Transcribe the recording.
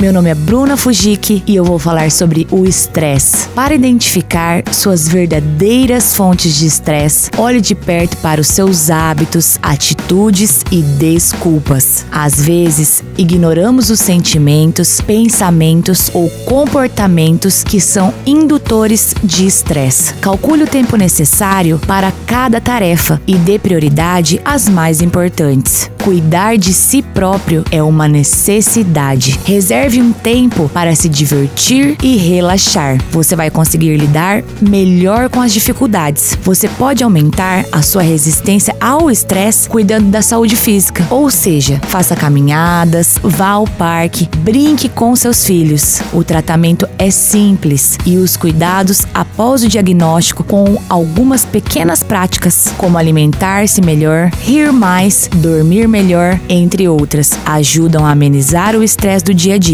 Meu nome é Bruna Fujiki e eu vou falar sobre o estresse. Para identificar suas verdadeiras fontes de estresse, olhe de perto para os seus hábitos, atitudes e desculpas. Às vezes, ignoramos os sentimentos, pensamentos ou comportamentos que são indutores de estresse. Calcule o tempo necessário para cada tarefa e dê prioridade às mais importantes. Cuidar de si próprio é uma necessidade. Reserve um tempo para se divertir e relaxar. Você vai conseguir lidar melhor com as dificuldades. Você pode aumentar a sua resistência ao estresse cuidando da saúde física. Ou seja, faça caminhadas, vá ao parque, brinque com seus filhos. O tratamento é simples e os cuidados após o diagnóstico com algumas pequenas práticas, como alimentar-se melhor, rir mais, dormir melhor, entre outras, ajudam a amenizar o estresse do dia a